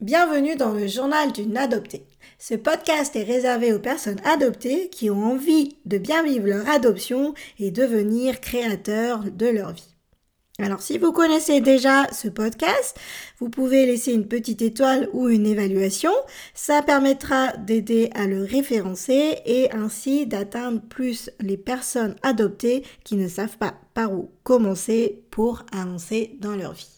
Bienvenue dans le journal d'une adoptée. Ce podcast est réservé aux personnes adoptées qui ont envie de bien vivre leur adoption et devenir créateurs de leur vie. Alors si vous connaissez déjà ce podcast, vous pouvez laisser une petite étoile ou une évaluation. Ça permettra d'aider à le référencer et ainsi d'atteindre plus les personnes adoptées qui ne savent pas par où commencer pour avancer dans leur vie.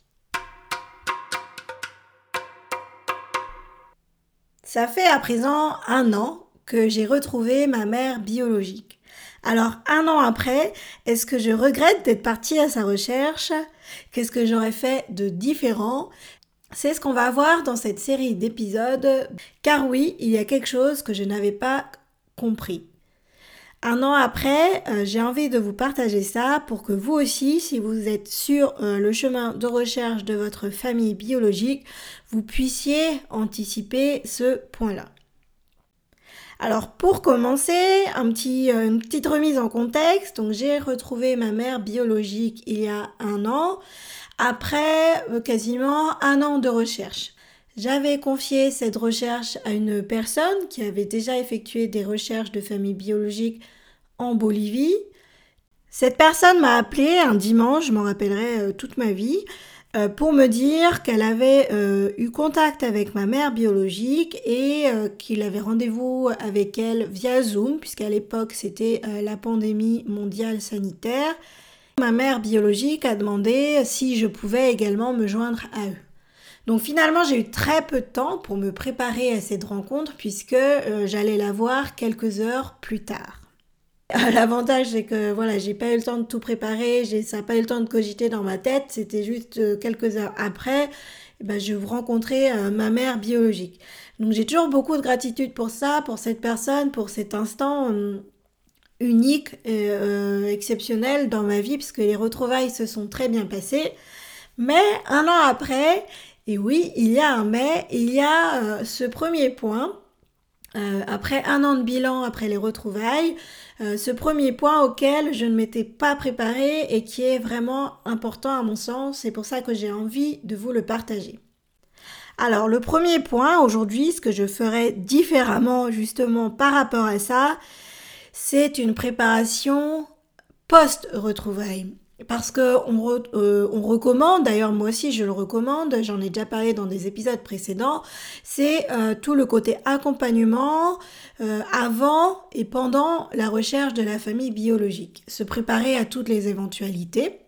Ça fait à présent un an que j'ai retrouvé ma mère biologique. Alors un an après, est-ce que je regrette d'être partie à sa recherche? Qu'est-ce que j'aurais fait de différent? C'est ce qu'on va voir dans cette série d'épisodes, car oui, il y a quelque chose que je n'avais pas compris. Un an après, euh, j'ai envie de vous partager ça pour que vous aussi, si vous êtes sur euh, le chemin de recherche de votre famille biologique, vous puissiez anticiper ce point-là. Alors pour commencer, un petit, euh, une petite remise en contexte. Donc j'ai retrouvé ma mère biologique il y a un an, après quasiment un an de recherche. J'avais confié cette recherche à une personne qui avait déjà effectué des recherches de famille biologique en Bolivie. Cette personne m'a appelé un dimanche, je m'en rappellerai euh, toute ma vie, euh, pour me dire qu'elle avait euh, eu contact avec ma mère biologique et qu'il avait rendez-vous avec elle via Zoom, puisqu'à l'époque c'était la pandémie mondiale sanitaire. Ma mère biologique a demandé si je pouvais également me joindre à eux. Donc finalement, j'ai eu très peu de temps pour me préparer à cette rencontre puisque j'allais la voir quelques heures plus tard. L'avantage, c'est que voilà, j'ai pas eu le temps de tout préparer, ça n'a pas eu le temps de cogiter dans ma tête. C'était juste euh, quelques heures après, eh ben, je rencontrais euh, ma mère biologique. Donc j'ai toujours beaucoup de gratitude pour ça, pour cette personne, pour cet instant hum, unique et exceptionnel dans ma vie, puisque les retrouvailles se sont très bien passées. Mais un an après, et oui, il y a un mais, il y a euh, ce premier point, euh, après un an de bilan, après les retrouvailles, euh, ce premier point auquel je ne m'étais pas préparée et qui est vraiment important à mon sens, c'est pour ça que j'ai envie de vous le partager. Alors le premier point aujourd'hui, ce que je ferai différemment justement par rapport à ça, c'est une préparation post-retrouvailles. Parce que on, euh, on recommande, d'ailleurs moi aussi je le recommande, j'en ai déjà parlé dans des épisodes précédents, c'est euh, tout le côté accompagnement euh, avant et pendant la recherche de la famille biologique. Se préparer à toutes les éventualités.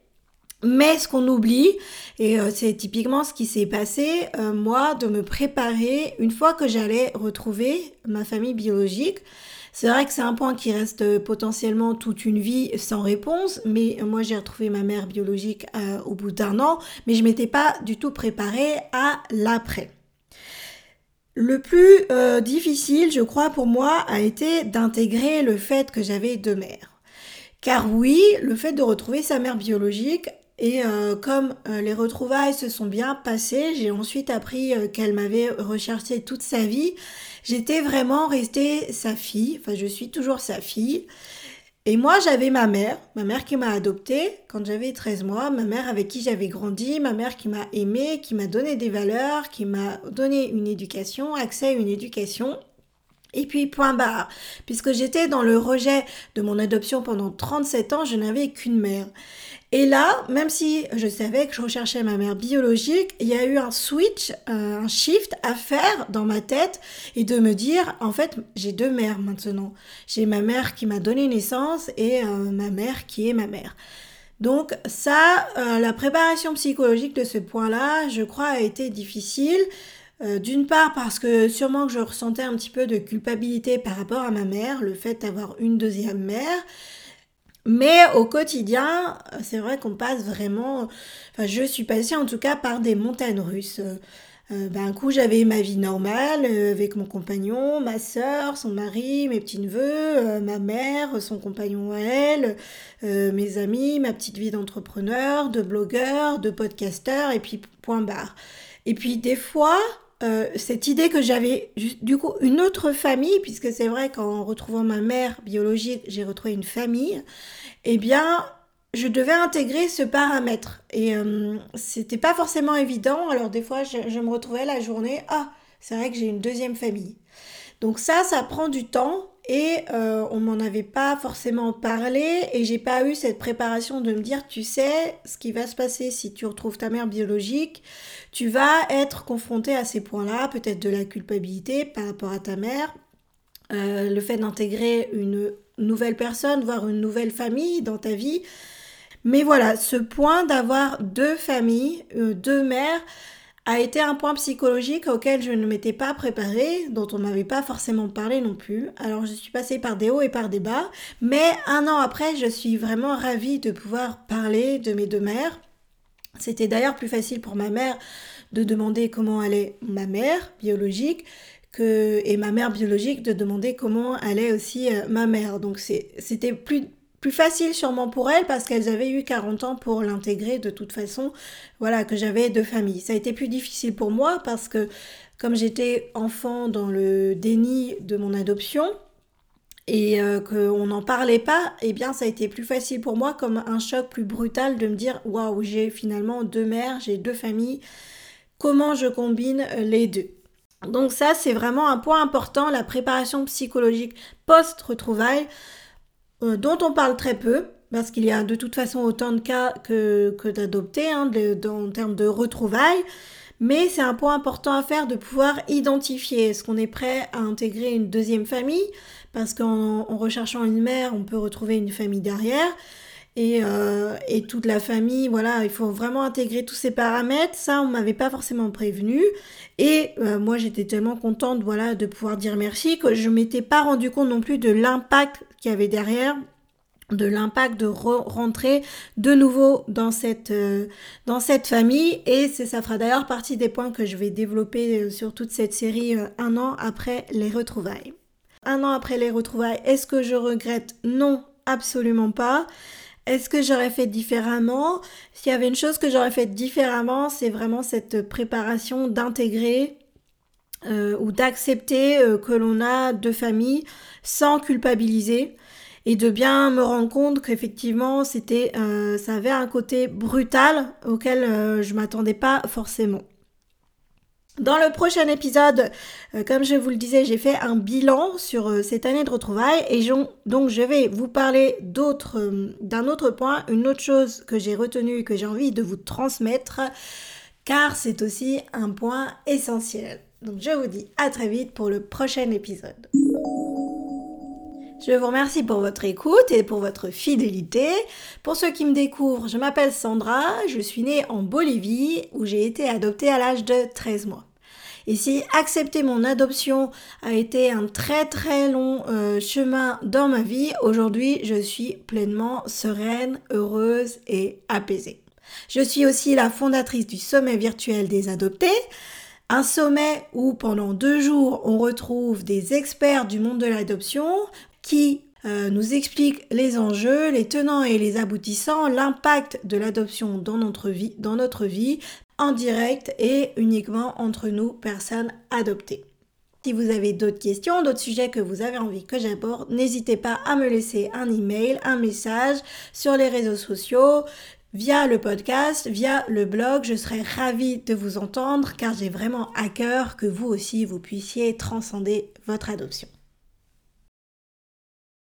Mais ce qu'on oublie, et c'est typiquement ce qui s'est passé, moi, de me préparer une fois que j'allais retrouver ma famille biologique, c'est vrai que c'est un point qui reste potentiellement toute une vie sans réponse, mais moi j'ai retrouvé ma mère biologique euh, au bout d'un an, mais je m'étais pas du tout préparée à l'après. Le plus euh, difficile, je crois, pour moi, a été d'intégrer le fait que j'avais deux mères. Car oui, le fait de retrouver sa mère biologique, et euh, comme les retrouvailles se sont bien passées, j'ai ensuite appris qu'elle m'avait recherché toute sa vie J'étais vraiment restée sa fille, enfin je suis toujours sa fille. Et moi, j'avais ma mère, ma mère qui m'a adoptée quand j'avais 13 mois, ma mère avec qui j'avais grandi, ma mère qui m'a aimée, qui m'a donné des valeurs, qui m'a donné une éducation, accès à une éducation. Et puis, point barre. Puisque j'étais dans le rejet de mon adoption pendant 37 ans, je n'avais qu'une mère. Et là, même si je savais que je recherchais ma mère biologique, il y a eu un switch, euh, un shift à faire dans ma tête et de me dire, en fait, j'ai deux mères maintenant. J'ai ma mère qui m'a donné naissance et euh, ma mère qui est ma mère. Donc ça, euh, la préparation psychologique de ce point-là, je crois, a été difficile. D'une part parce que sûrement que je ressentais un petit peu de culpabilité par rapport à ma mère, le fait d'avoir une deuxième mère. Mais au quotidien, c'est vrai qu'on passe vraiment, enfin je suis passée en tout cas par des montagnes russes. Euh, ben, un coup j'avais ma vie normale euh, avec mon compagnon, ma soeur, son mari, mes petits-neveux, euh, ma mère, son compagnon à elle, mes amis, ma petite vie d'entrepreneur, de blogueur, de podcasteur et puis point barre. Et puis des fois, euh, cette idée que j'avais du coup une autre famille, puisque c'est vrai qu'en retrouvant ma mère biologique, j'ai retrouvé une famille, eh bien, je devais intégrer ce paramètre. Et euh, c'était pas forcément évident. Alors des fois, je, je me retrouvais la journée, ah, c'est vrai que j'ai une deuxième famille. Donc ça, ça prend du temps et euh, on m'en avait pas forcément parlé et j'ai pas eu cette préparation de me dire tu sais ce qui va se passer si tu retrouves ta mère biologique tu vas être confronté à ces points-là peut-être de la culpabilité par rapport à ta mère euh, le fait d'intégrer une nouvelle personne voire une nouvelle famille dans ta vie. Mais voilà ce point d'avoir deux familles euh, deux mères a été un point psychologique auquel je ne m'étais pas préparée, dont on m'avait pas forcément parlé non plus. Alors je suis passée par des hauts et par des bas, mais un an après, je suis vraiment ravie de pouvoir parler de mes deux mères. C'était d'ailleurs plus facile pour ma mère de demander comment allait ma mère biologique que et ma mère biologique de demander comment allait aussi euh, ma mère. Donc c'était plus plus facile sûrement pour elles parce qu'elles avaient eu 40 ans pour l'intégrer de toute façon, voilà, que j'avais deux familles. Ça a été plus difficile pour moi parce que comme j'étais enfant dans le déni de mon adoption et euh, qu'on n'en parlait pas, eh bien ça a été plus facile pour moi comme un choc plus brutal de me dire waouh, j'ai finalement deux mères, j'ai deux familles, comment je combine les deux? Donc ça, c'est vraiment un point important, la préparation psychologique post-retrouvailles. Euh, dont on parle très peu, parce qu'il y a de toute façon autant de cas que, que d'adopter hein, en termes de retrouvailles. Mais c'est un point important à faire de pouvoir identifier. Est-ce qu'on est prêt à intégrer une deuxième famille Parce qu'en recherchant une mère, on peut retrouver une famille derrière. Et, euh, et, toute la famille, voilà, il faut vraiment intégrer tous ces paramètres. Ça, on m'avait pas forcément prévenu. Et euh, moi, j'étais tellement contente, voilà, de pouvoir dire merci que je m'étais pas rendu compte non plus de l'impact qu'il y avait derrière de l'impact de rentrer de nouveau dans cette, euh, dans cette famille et ça fera d'ailleurs partie des points que je vais développer sur toute cette série un an après les retrouvailles. Un an après les retrouvailles, est-ce que je regrette? Non, absolument pas. Est-ce que j'aurais fait différemment? S'il y avait une chose que j'aurais fait différemment, c'est vraiment cette préparation d'intégrer euh, ou d'accepter euh, que l'on a deux familles sans culpabiliser et de bien me rendre compte qu'effectivement c'était euh, ça avait un côté brutal auquel je m'attendais pas forcément. Dans le prochain épisode, euh, comme je vous le disais, j'ai fait un bilan sur euh, cette année de retrouvailles et donc je vais vous parler euh, d'un autre point, une autre chose que j'ai retenue et que j'ai envie de vous transmettre, car c'est aussi un point essentiel. Donc je vous dis à très vite pour le prochain épisode. Je vous remercie pour votre écoute et pour votre fidélité. Pour ceux qui me découvrent, je m'appelle Sandra, je suis née en Bolivie où j'ai été adoptée à l'âge de 13 mois. Et si accepter mon adoption a été un très très long euh, chemin dans ma vie, aujourd'hui je suis pleinement sereine, heureuse et apaisée. Je suis aussi la fondatrice du sommet virtuel des adoptés. Un sommet où pendant deux jours on retrouve des experts du monde de l'adoption, qui euh, nous explique les enjeux, les tenants et les aboutissants, l'impact de l'adoption dans notre vie, dans notre vie, en direct et uniquement entre nous, personnes adoptées. Si vous avez d'autres questions, d'autres sujets que vous avez envie que j'aborde, n'hésitez pas à me laisser un email, un message sur les réseaux sociaux, via le podcast, via le blog. Je serai ravie de vous entendre car j'ai vraiment à cœur que vous aussi vous puissiez transcender votre adoption.